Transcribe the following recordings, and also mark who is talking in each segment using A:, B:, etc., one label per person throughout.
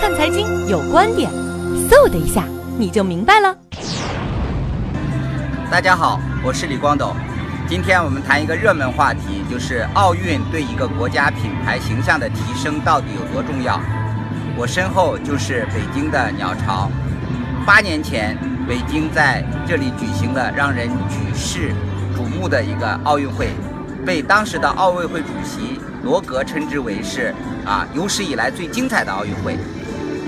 A: 看财经有观点，嗖的一下你就明白了。
B: 大家好，我是李光斗。今天我们谈一个热门话题，就是奥运对一个国家品牌形象的提升到底有多重要。我身后就是北京的鸟巢。八年前，北京在这里举行了让人举世瞩目的一个奥运会，被当时的奥委会主席罗格称之为是啊有史以来最精彩的奥运会。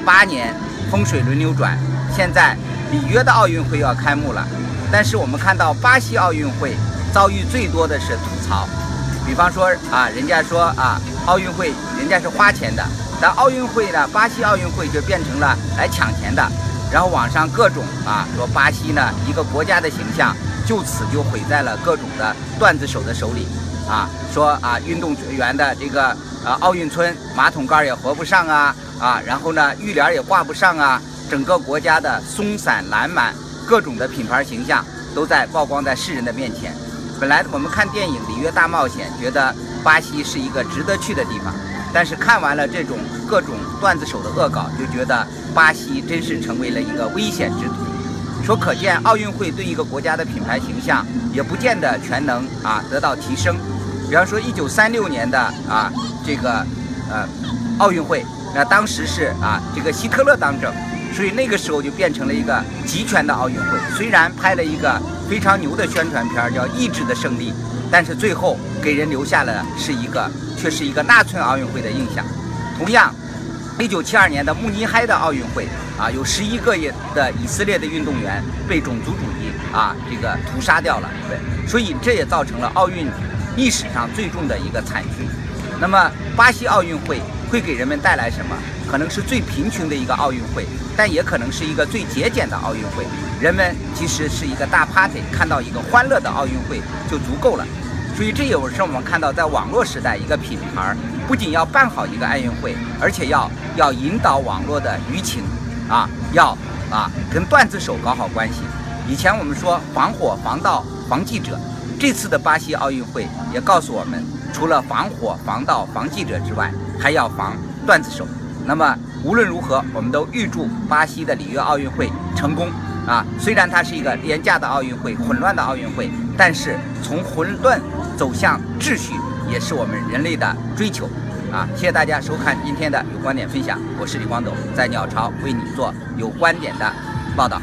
B: 八年风水轮流转，现在里约的奥运会要开幕了，但是我们看到巴西奥运会遭遇最多的是吐槽，比方说啊，人家说啊，奥运会人家是花钱的，但奥运会呢，巴西奥运会就变成了来抢钱的，然后网上各种啊说巴西呢一个国家的形象就此就毁在了各种的段子手的手里，啊说啊运动员的这个呃奥运村马桶盖也合不上啊。啊，然后呢，浴帘也挂不上啊，整个国家的松散懒满，各种的品牌形象都在曝光在世人的面前。本来我们看电影《里约大冒险》，觉得巴西是一个值得去的地方，但是看完了这种各种段子手的恶搞，就觉得巴西真是成为了一个危险之徒。说可见奥运会对一个国家的品牌形象也不见得全能啊得到提升。比方说一九三六年的啊这个呃奥运会。那当时是啊，这个希特勒当政，所以那个时候就变成了一个集权的奥运会。虽然拍了一个非常牛的宣传片叫《意志的胜利》，但是最后给人留下了是一个却是一个纳粹奥运会的印象。同样，1972年的慕尼黑的奥运会啊，有十一个的以色列的运动员被种族主义啊这个屠杀掉了，对，所以这也造成了奥运历史上最重的一个惨剧。那么巴西奥运会。会给人们带来什么？可能是最贫穷的一个奥运会，但也可能是一个最节俭的奥运会。人们其实是一个大 party，看到一个欢乐的奥运会就足够了。所以这也是我们看到，在网络时代，一个品牌不仅要办好一个奥运会，而且要要引导网络的舆情，啊，要啊跟段子手搞好关系。以前我们说防火防盗防记者，这次的巴西奥运会也告诉我们。除了防火、防盗、防记者之外，还要防段子手。那么无论如何，我们都预祝巴西的里约奥运会成功啊！虽然它是一个廉价的奥运会、混乱的奥运会，但是从混乱走向秩序，也是我们人类的追求啊！谢谢大家收看今天的有观点分享，我是李光斗，在鸟巢为你做有观点的报道。